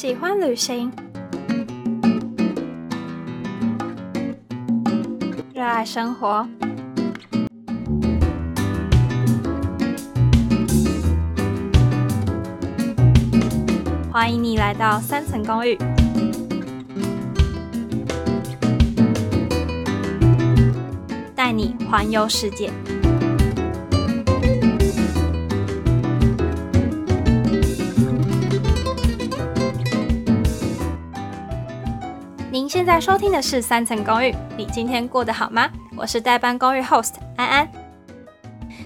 喜欢旅行，热爱生活。欢迎你来到三层公寓，带你环游世界。您现在收听的是三层公寓，你今天过得好吗？我是代班公寓 host 安安。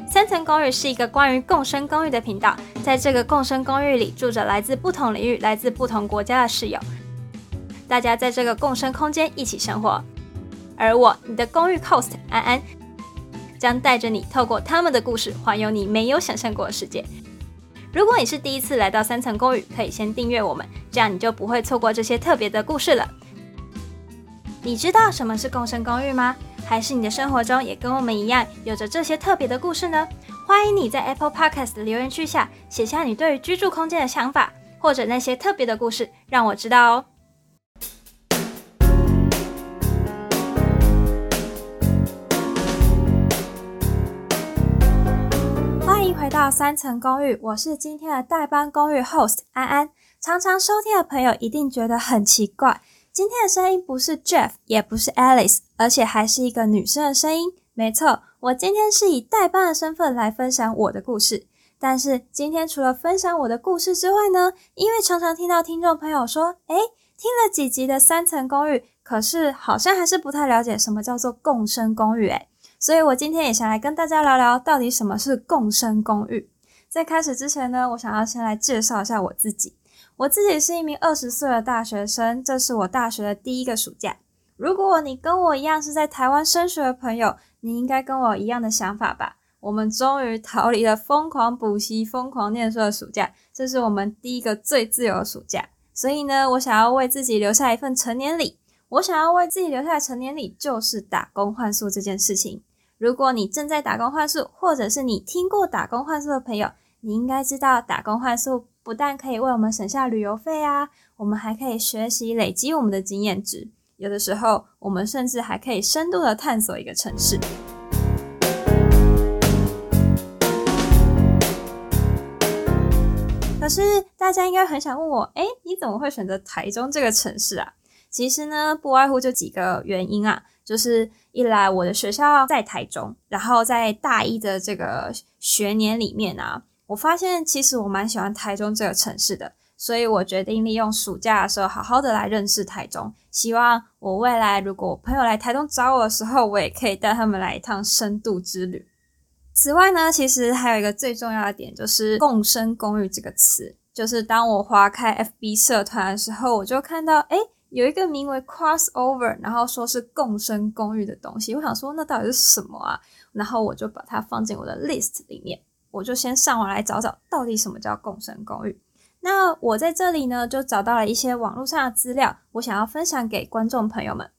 三层公寓是一个关于共生公寓的频道，在这个共生公寓里住着来自不同领域、来自不同国家的室友，大家在这个共生空间一起生活。而我，你的公寓 host 安安，将带着你透过他们的故事，环游你没有想象过的世界。如果你是第一次来到三层公寓，可以先订阅我们，这样你就不会错过这些特别的故事了。你知道什么是共生公寓吗？还是你的生活中也跟我们一样有着这些特别的故事呢？欢迎你在 Apple Podcast 的留言区下写下你对于居住空间的想法，或者那些特别的故事，让我知道哦。欢迎回到三层公寓，我是今天的代班公寓 host 安安。常常收听的朋友一定觉得很奇怪。今天的声音不是 Jeff，也不是 Alice，而且还是一个女生的声音。没错，我今天是以代班的身份来分享我的故事。但是今天除了分享我的故事之外呢，因为常常听到听众朋友说，诶，听了几集的三层公寓，可是好像还是不太了解什么叫做共生公寓，诶，所以我今天也想来跟大家聊聊，到底什么是共生公寓。在开始之前呢，我想要先来介绍一下我自己。我自己是一名二十岁的大学生，这是我大学的第一个暑假。如果你跟我一样是在台湾升学的朋友，你应该跟我一样的想法吧？我们终于逃离了疯狂补习、疯狂念书的暑假，这是我们第一个最自由的暑假。所以呢，我想要为自己留下一份成年礼。我想要为自己留下的成年礼就是打工换宿这件事情。如果你正在打工换宿，或者是你听过打工换宿的朋友，你应该知道打工换宿。不但可以为我们省下旅游费啊，我们还可以学习累积我们的经验值。有的时候，我们甚至还可以深度的探索一个城市。可是，大家应该很想问我，哎，你怎么会选择台中这个城市啊？其实呢，不外乎就几个原因啊，就是一来我的学校在台中，然后在大一的这个学年里面啊。我发现其实我蛮喜欢台中这个城市的，所以我决定利用暑假的时候好好的来认识台中。希望我未来如果我朋友来台中找我的时候，我也可以带他们来一趟深度之旅。此外呢，其实还有一个最重要的点就是“共生公寓”这个词。就是当我划开 FB 社团的时候，我就看到诶有一个名为 “crossover”，然后说是共生公寓的东西。我想说那到底是什么啊？然后我就把它放进我的 list 里面。我就先上网来找找到底什么叫共生公寓。那我在这里呢，就找到了一些网络上的资料，我想要分享给观众朋友们。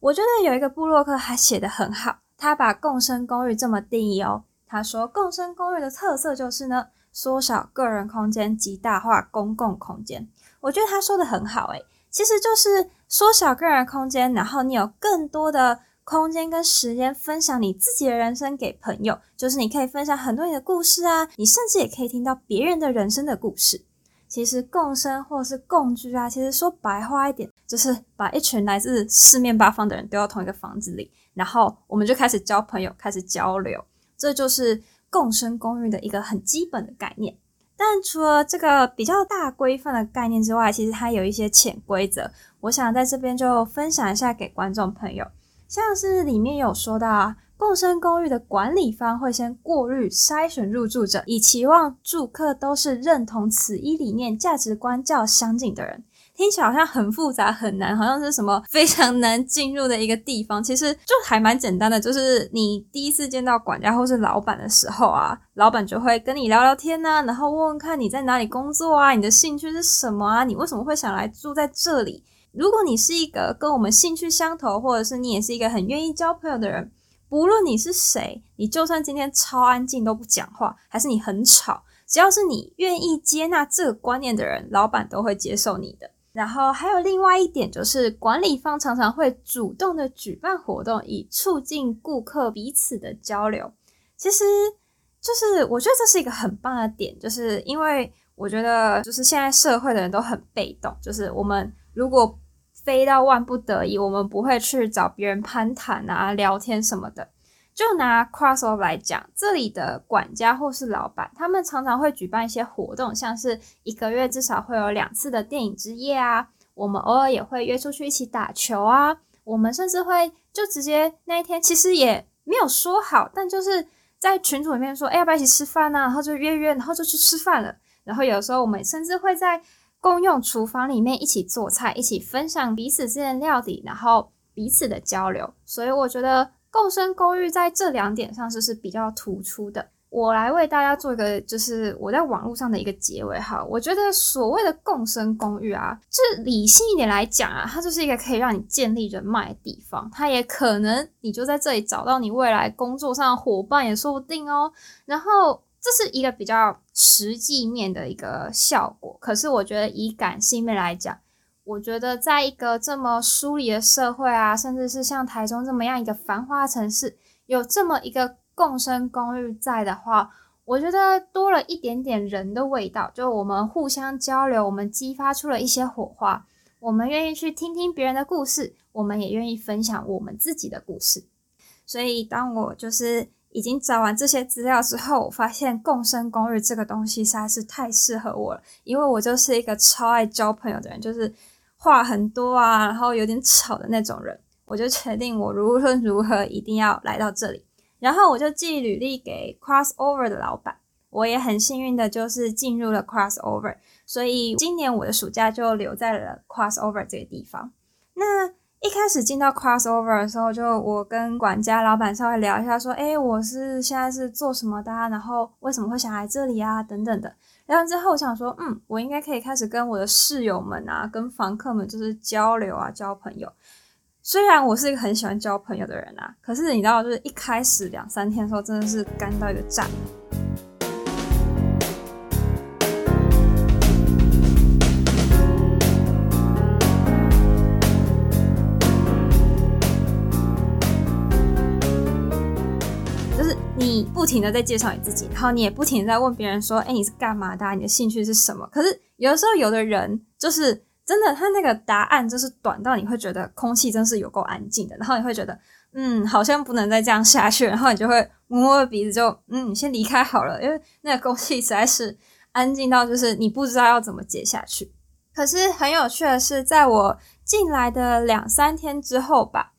我觉得有一个布洛克还写得很好，他把共生公寓这么定义哦。他说，共生公寓的特色就是呢，缩小个人空间，极大化公共空间。我觉得他说的很好，诶，其实就是缩小个人空间，然后你有更多的。空间跟时间分享你自己的人生给朋友，就是你可以分享很多你的故事啊，你甚至也可以听到别人的人生的故事。其实共生或者是共居啊，其实说白话一点，就是把一群来自四面八方的人丢到同一个房子里，然后我们就开始交朋友，开始交流，这就是共生公寓的一个很基本的概念。但除了这个比较大规范的概念之外，其实它有一些潜规则，我想在这边就分享一下给观众朋友。像是里面有说到啊，共生公寓的管理方会先过滤筛选入住者，以期望住客都是认同此一理念、价值观较相近的人。听起来好像很复杂、很难，好像是什么非常难进入的一个地方。其实就还蛮简单的，就是你第一次见到管家或是老板的时候啊，老板就会跟你聊聊天呐，然后问问看你在哪里工作啊，你的兴趣是什么啊，你为什么会想来住在这里？如果你是一个跟我们兴趣相投，或者是你也是一个很愿意交朋友的人，不论你是谁，你就算今天超安静都不讲话，还是你很吵，只要是你愿意接纳这个观念的人，老板都会接受你的。然后还有另外一点就是，管理方常常会主动的举办活动，以促进顾客彼此的交流。其实，就是我觉得这是一个很棒的点，就是因为我觉得，就是现在社会的人都很被动，就是我们如果非到万不得已，我们不会去找别人攀谈啊、聊天什么的。就拿 Crossover 来讲，这里的管家或是老板，他们常常会举办一些活动，像是一个月至少会有两次的电影之夜啊。我们偶尔也会约出去一起打球啊。我们甚至会就直接那一天其实也没有说好，但就是在群组里面说，哎，要不要一起吃饭呢？然后就约约，然后就去吃饭了。然后有时候我们甚至会在共用厨房里面一起做菜，一起分享彼此之间的料理，然后彼此的交流。所以我觉得。共生公寓在这两点上是是比较突出的。我来为大家做一个，就是我在网络上的一个结尾哈。我觉得所谓的共生公寓啊，就理性一点来讲啊，它就是一个可以让你建立人脉的地方。它也可能你就在这里找到你未来工作上的伙伴也说不定哦。然后这是一个比较实际面的一个效果。可是我觉得以感性面来讲，我觉得，在一个这么疏离的社会啊，甚至是像台中这么样一个繁华城市，有这么一个共生公寓在的话，我觉得多了一点点人的味道。就我们互相交流，我们激发出了一些火花，我们愿意去听听别人的故事，我们也愿意分享我们自己的故事。所以，当我就是已经找完这些资料之后，我发现共生公寓这个东西实在是太适合我了，因为我就是一个超爱交朋友的人，就是。话很多啊，然后有点吵的那种人，我就决定我无论如何一定要来到这里。然后我就寄履历给 Crossover 的老板，我也很幸运的就是进入了 Crossover，所以今年我的暑假就留在了 Crossover 这个地方。那一开始进到 Crossover 的时候，就我跟管家老板稍微聊一下，说：“哎，我是现在是做什么的？然后为什么会想来这里啊？等等的。”然后之后我想说，嗯，我应该可以开始跟我的室友们啊，跟房客们就是交流啊，交朋友。虽然我是一个很喜欢交朋友的人啊，可是你知道，就是一开始两三天的时候，真的是干到一个炸。不停的在介绍你自己，然后你也不停的在问别人说：“哎，你是干嘛的？你的兴趣是什么？”可是有的时候，有的人就是真的，他那个答案就是短到你会觉得空气真是有够安静的，然后你会觉得，嗯，好像不能再这样下去，然后你就会摸摸鼻子，就嗯，先离开好了，因为那个空气实在是安静到就是你不知道要怎么接下去。可是很有趣的是，在我进来的两三天之后吧，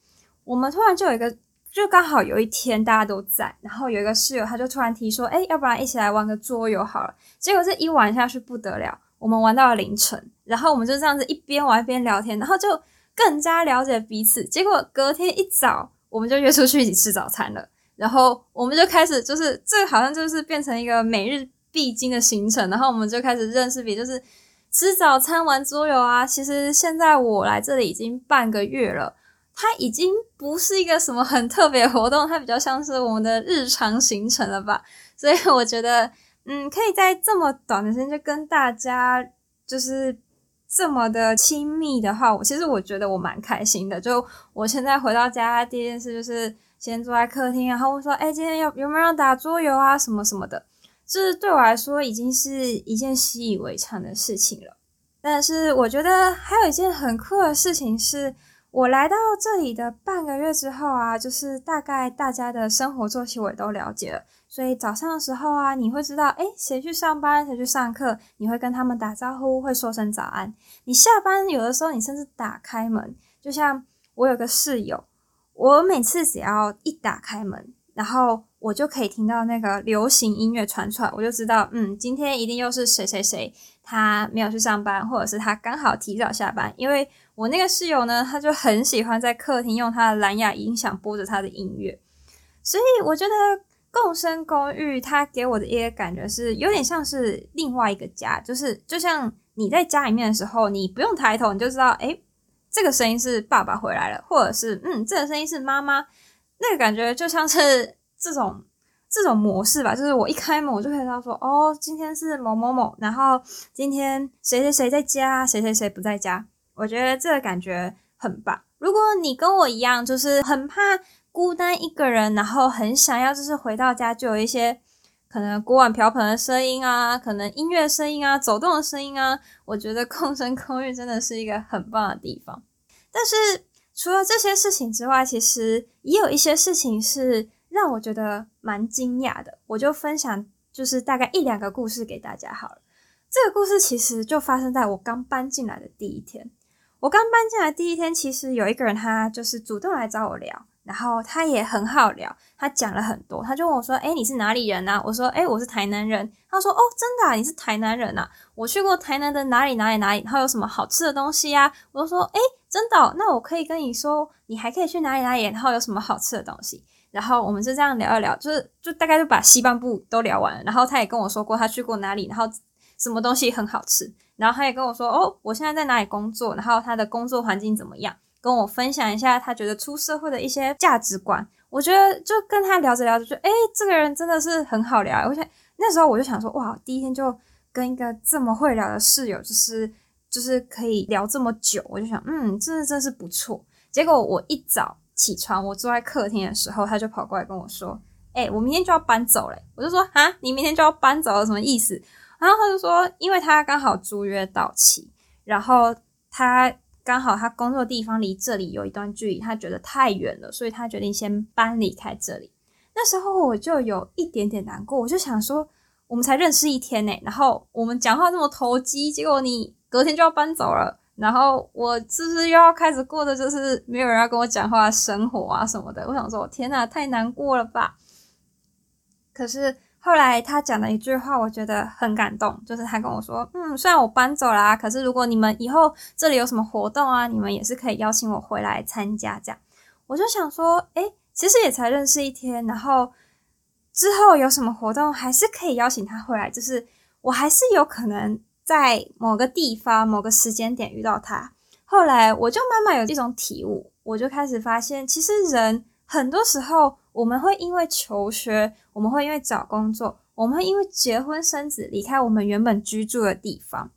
我们突然就有一个。就刚好有一天大家都在，然后有一个室友他就突然提说：“哎，要不然一起来玩个桌游好了。”结果这一玩下去不得了，我们玩到了凌晨，然后我们就这样子一边玩一边聊天，然后就更加了解彼此。结果隔天一早我们就约出去一起吃早餐了，然后我们就开始就是这好像就是变成一个每日必经的行程，然后我们就开始认识比就是吃早餐玩桌游啊。其实现在我来这里已经半个月了。它已经不是一个什么很特别活动，它比较像是我们的日常行程了吧。所以我觉得，嗯，可以在这么短的时间就跟大家就是这么的亲密的话，我其实我觉得我蛮开心的。就我现在回到家第一件事就是先坐在客厅，然后我说：“哎，今天要有没有人打桌游啊？什么什么的。”这对我来说已经是一件习以为常的事情了。但是我觉得还有一件很酷的事情是。我来到这里的半个月之后啊，就是大概大家的生活作息我也都了解了，所以早上的时候啊，你会知道，诶，谁去上班，谁去上课，你会跟他们打招呼，会说声早安。你下班有的时候，你甚至打开门，就像我有个室友，我每次只要一打开门，然后我就可以听到那个流行音乐传出来，我就知道，嗯，今天一定又是谁谁谁他没有去上班，或者是他刚好提早下班，因为。我那个室友呢，他就很喜欢在客厅用他的蓝牙音响播着他的音乐，所以我觉得共生公寓它给我的一个感觉是有点像是另外一个家，就是就像你在家里面的时候，你不用抬头你就知道，哎，这个声音是爸爸回来了，或者是嗯，这个声音是妈妈，那个感觉就像是这种。这种模式吧，就是我一开门我就可以知道说，哦，今天是某某某，然后今天谁谁谁在家，谁谁谁不在家。我觉得这个感觉很棒。如果你跟我一样，就是很怕孤单一个人，然后很想要就是回到家就有一些可能锅碗瓢盆的声音啊，可能音乐声音啊，走动的声音啊，我觉得共生公寓真的是一个很棒的地方。但是除了这些事情之外，其实也有一些事情是让我觉得蛮惊讶的。我就分享就是大概一两个故事给大家好了。这个故事其实就发生在我刚搬进来的第一天。我刚搬进来第一天，其实有一个人，他就是主动来找我聊，然后他也很好聊，他讲了很多，他就问我说：“哎，你是哪里人啊？”我说：“哎，我是台南人。”他说：“哦，真的？啊你是台南人啊？我去过台南的哪里哪里哪里，然后有什么好吃的东西呀？”我就说：“哎，真的？那我可以跟你说，你还可以去哪里哪里，然后有什么好吃的东西？”然后我们就这样聊一聊，就是就大概就把西半部都聊完了。然后他也跟我说过他去过哪里，然后什么东西很好吃。然后他也跟我说：“哦，我现在在哪里工作？然后他的工作环境怎么样？跟我分享一下他觉得出社会的一些价值观。我觉得就跟他聊着聊着，就哎，这个人真的是很好聊。我想那时候我就想说，哇，第一天就跟一个这么会聊的室友，就是就是可以聊这么久，我就想，嗯，真的真是不错。结果我一早起床，我坐在客厅的时候，他就跑过来跟我说：，哎，我明天就要搬走了。我就说：，啊，你明天就要搬走了，什么意思？”然后他就说，因为他刚好租约到期，然后他刚好他工作地方离这里有一段距离，他觉得太远了，所以他决定先搬离开这里。那时候我就有一点点难过，我就想说，我们才认识一天呢，然后我们讲话这么投机，结果你隔天就要搬走了，然后我是不是又要开始过的就是没有人要跟我讲话的生活啊什么的？我想说，天哪，太难过了吧？可是。后来他讲了一句话，我觉得很感动，就是他跟我说：“嗯，虽然我搬走啦，可是如果你们以后这里有什么活动啊，你们也是可以邀请我回来参加。”这样，我就想说：“诶，其实也才认识一天，然后之后有什么活动，还是可以邀请他回来，就是我还是有可能在某个地方、某个时间点遇到他。”后来我就慢慢有这种体悟，我就开始发现，其实人很多时候。我们会因为求学，我们会因为找工作，我们会因为结婚生子离开我们原本居住的地方。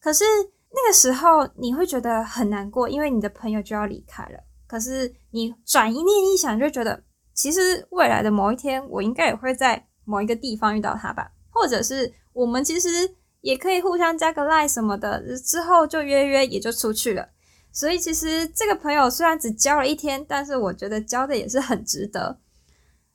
可是那个时候你会觉得很难过，因为你的朋友就要离开了。可是你转一念一想，就觉得其实未来的某一天，我应该也会在某一个地方遇到他吧，或者是我们其实也可以互相加个 line 什么的，之后就约约也就出去了。所以其实这个朋友虽然只交了一天，但是我觉得交的也是很值得。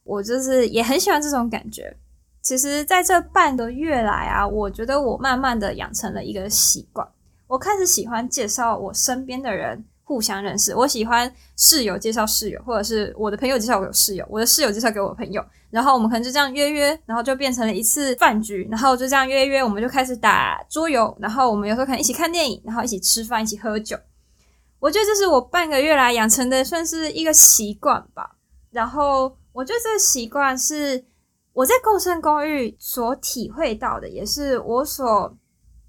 我就是也很喜欢这种感觉。其实，在这半个月来啊，我觉得我慢慢的养成了一个习惯。我开始喜欢介绍我身边的人互相认识。我喜欢室友介绍室友，或者是我的朋友介绍我有室友，我的室友介绍给我朋友。然后我们可能就这样约约，然后就变成了一次饭局。然后就这样约约，我们就开始打桌游。然后我们有时候可能一起看电影，然后一起吃饭，一起喝酒。我觉得这是我半个月来养成的，算是一个习惯吧。然后。我觉得这个习惯是我在共生公寓所体会到的，也是我所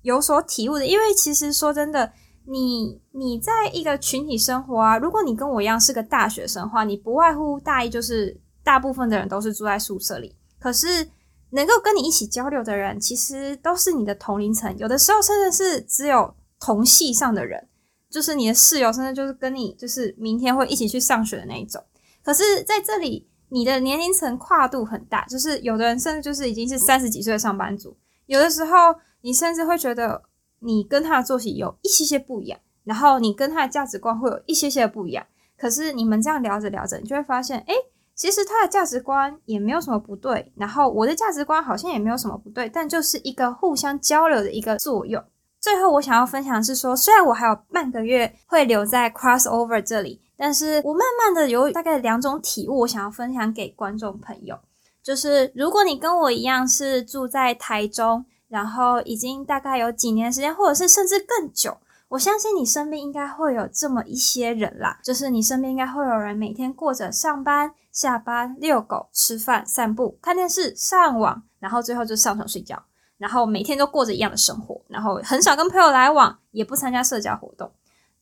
有所体悟的。因为其实说真的，你你在一个群体生活啊，如果你跟我一样是个大学生的话，你不外乎大一就是大部分的人都是住在宿舍里。可是能够跟你一起交流的人，其实都是你的同龄层，有的时候甚至是只有同系上的人，就是你的室友，甚至就是跟你就是明天会一起去上学的那一种。可是在这里。你的年龄层跨度很大，就是有的人甚至就是已经是三十几岁的上班族，有的时候你甚至会觉得你跟他的作息有一些些不一样，然后你跟他的价值观会有一些些不一样。可是你们这样聊着聊着，你就会发现，哎，其实他的价值观也没有什么不对，然后我的价值观好像也没有什么不对，但就是一个互相交流的一个作用。最后我想要分享是说，虽然我还有半个月会留在 Crossover 这里。但是我慢慢的有大概两种体悟，我想要分享给观众朋友。就是如果你跟我一样是住在台中，然后已经大概有几年时间，或者是甚至更久，我相信你身边应该会有这么一些人啦。就是你身边应该会有人每天过着上班、下班、遛狗、吃饭、散步、看电视、上网，然后最后就上床睡觉，然后每天都过着一样的生活，然后很少跟朋友来往，也不参加社交活动。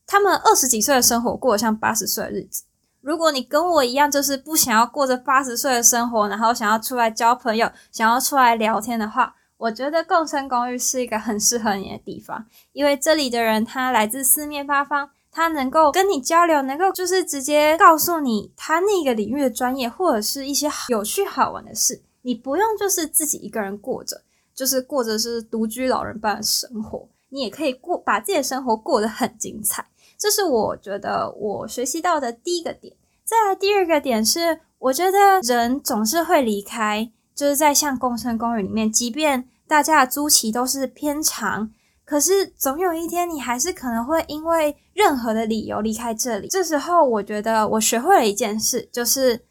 他们二十几岁的生活过得像八十岁的日子。如果你跟我一样，就是不想要过着八十岁的生活，然后想要出来交朋友，想要出来聊天的话，我觉得共生公寓是一个很适合你的地方，因为这里的人他来自四面八方，他能够跟你交流，能够就是直接告诉你他那个领域的专业或者是一些有趣好玩的事，你不用就是自己一个人过着，就是过着是独居老人般的生活，你也可以过把自己的生活过得很精彩。这是我觉得我学习到的第一个点。再来第二个点是，我觉得人总是会离开，就是在像共生公寓里面，即便大家的租期都是偏长，可是总有一天你还是可能会因为任何的理由离开这里。这时候，我觉得我学会了一件事，就是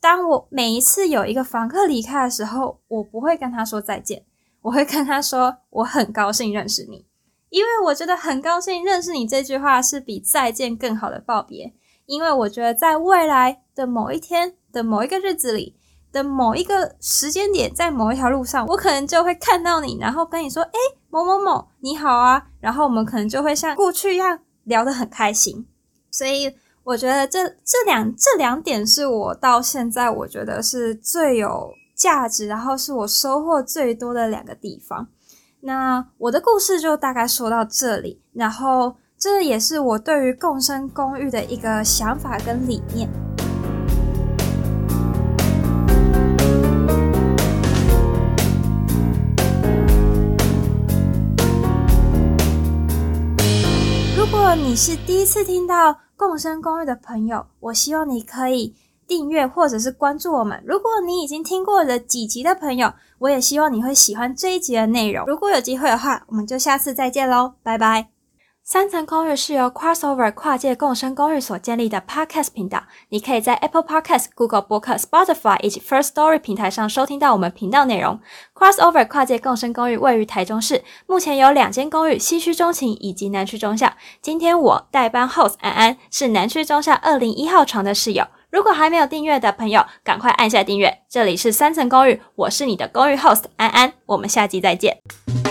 当我每一次有一个房客离开的时候，我不会跟他说再见，我会跟他说我很高兴认识你。因为我觉得很高兴认识你这句话是比再见更好的告别。因为我觉得在未来的某一天的某一个日子里的某一个时间点，在某一条路上，我可能就会看到你，然后跟你说：“哎，某某某，你好啊！”然后我们可能就会像过去一样聊得很开心。所以我觉得这这两这两点是我到现在我觉得是最有价值，然后是我收获最多的两个地方。那我的故事就大概说到这里，然后这也是我对于共生公寓的一个想法跟理念。你是第一次听到共生公寓的朋友，我希望你可以。订阅或者是关注我们。如果你已经听过了几集的朋友，我也希望你会喜欢这一集的内容。如果有机会的话，我们就下次再见喽，拜拜。三层公寓是由 Crossover 跨界共生公寓所建立的 Podcast 频道。你可以在 Apple Podcast、Google 播客、Spotify 以及 First Story 平台上收听到我们频道内容。Crossover 跨界共生公寓位于台中市，目前有两间公寓，西区中情以及南区中校。今天我代班 Host 安安是南区中校二零一号床的室友。如果还没有订阅的朋友，赶快按下订阅。这里是三层公寓，我是你的公寓 host 安安，我们下集再见。